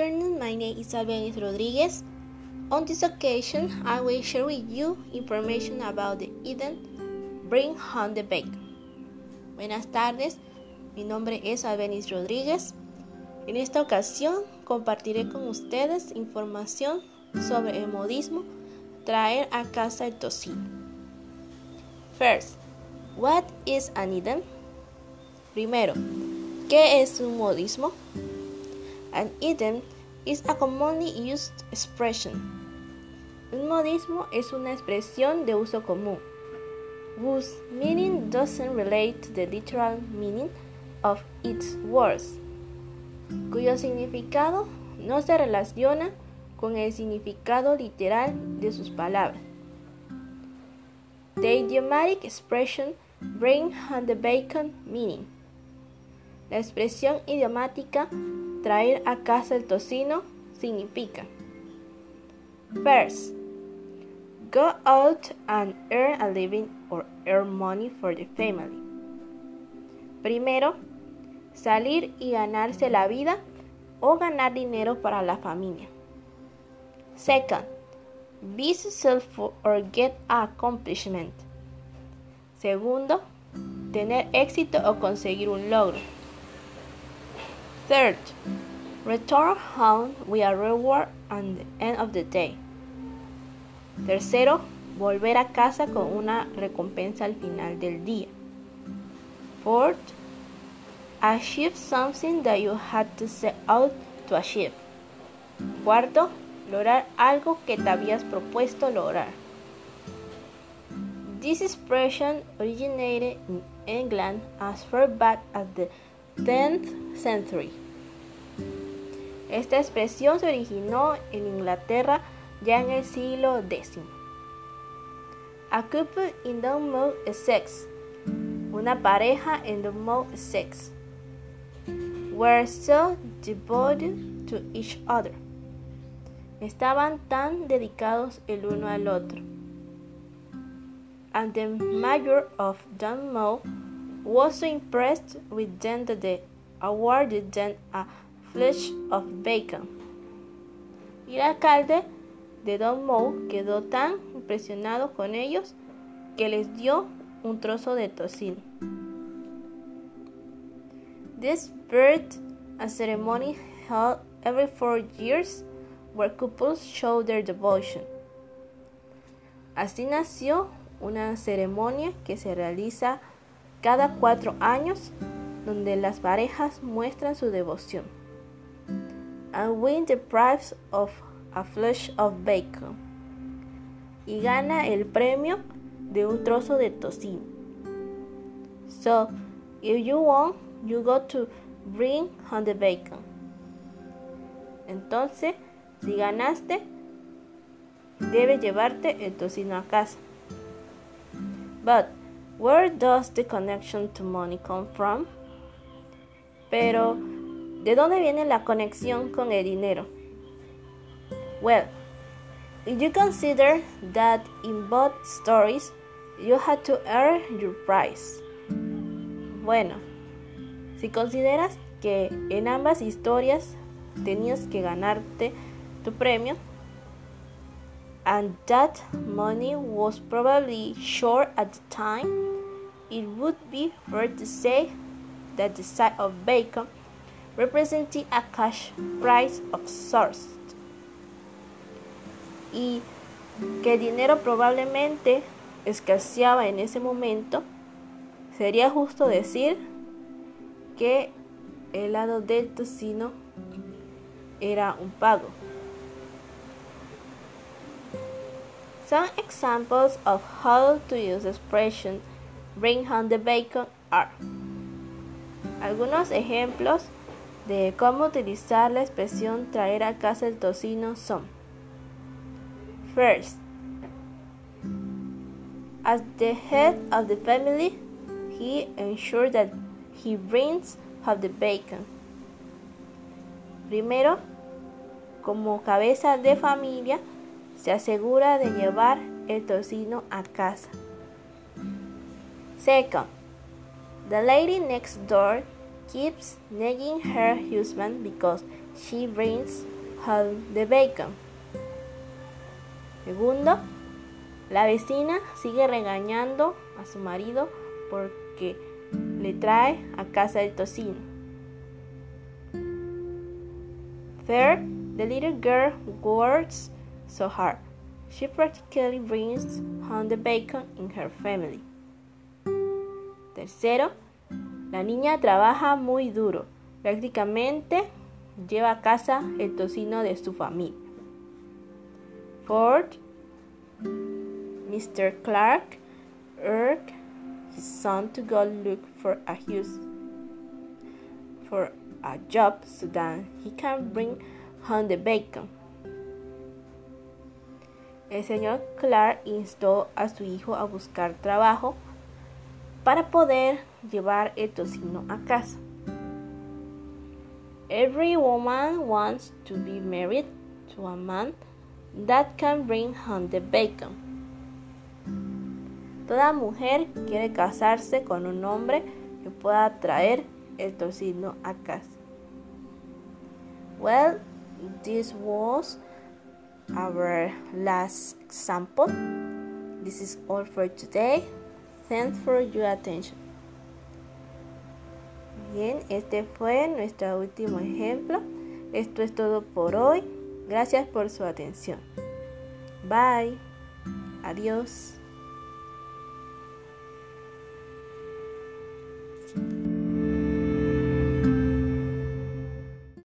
afternoon, my name is Albenis Rodriguez. On this occasion, I will share with you information about the event Bring Home the Bacon. Buenas tardes, mi nombre es Albenis Rodríguez. En esta ocasión compartiré con ustedes información sobre el modismo traer a casa el tocino. First, what is an idiom? Primero, ¿qué es un modismo? An idiom is a commonly used expression. Un modismo es una expresión de uso común, whose meaning doesn't relate to the literal meaning of its words, cuyo significado no se relaciona con el significado literal de sus palabras. The idiomatic expression bring home the bacon meaning. La expresión idiomática Traer a casa el tocino significa First, go out and earn a living or earn money for the family. Primero, salir y ganarse la vida o ganar dinero para la familia. Second, be successful or get accomplishment. Segundo, tener éxito o conseguir un logro. Third, return home with a reward at the end of the day. Tercero, volver a casa con una recompensa al final del día. Fourth, achieve something that you had to set out to achieve. Cuarto, lograr algo que te habías propuesto lograr. This expression originated in England as far back as the 10th century. Esta expresión se originó en Inglaterra ya en el siglo X. A couple in the sex. Una pareja en the sex. Were so devoted to each other. Estaban tan dedicados el uno al otro. And the mayor of Dunmow was so impressed with them that they awarded them a flesh of bacon. Y el alcalde de Dunmow quedó tan impresionado con ellos que les dio un trozo de tocino. This birth a ceremony held every four years where couples show their devotion. Así nació una ceremonia que se realiza cada cuatro años donde las parejas muestran su devoción. And win the prize of a flesh of bacon. Y gana el premio de un trozo de tocino. So, if you want, you go to bring home the bacon. Entonces, si ganaste, debes llevarte el tocino a casa. But where does the connection to money come from? Pero, ¿de dónde viene la conexión con el dinero? Well, if you consider that in both stories you had to earn your prize. Bueno, si consideras que en ambas historias tenías que ganarte tu premio, and that money was probably short at the time, it would be fair to say that the side of bacon represented a cash price of sorts. Y que el dinero probablemente escaseaba en ese momento, sería justo decir que el lado del tocino era un pago. Some examples of how to use the expression bring home the bacon are algunos ejemplos de cómo utilizar la expresión traer a casa el tocino son First, as the head of the family, he ensures that he brings home the bacon. Primero, como cabeza de familia, se asegura de llevar el tocino a casa. Second, the lady next door keeps nagging her husband because she brings home the bacon. Segundo, la vecina sigue regañando a su marido porque le trae a casa el tocino. Third, the little girl works so hard. She practically brings home the bacon in her family. Tercero, la niña trabaja muy duro. Prácticamente lleva a casa el tocino de su familia. Fourth, Mr. Clark urged his son to go look for a house for a job so that he can bring home the bacon. El señor Clark instó a su hijo a buscar trabajo para poder llevar el tocino a casa. Every woman wants to be married to a man that can bring home the bacon. Toda mujer quiere casarse con un hombre que pueda traer el tocino a casa. Well, this was our last example. This is all for today. Thanks for your attention. Bien, este fue nuestro último ejemplo. Esto es todo por hoy. Gracias por su atención. Bye. Adiós.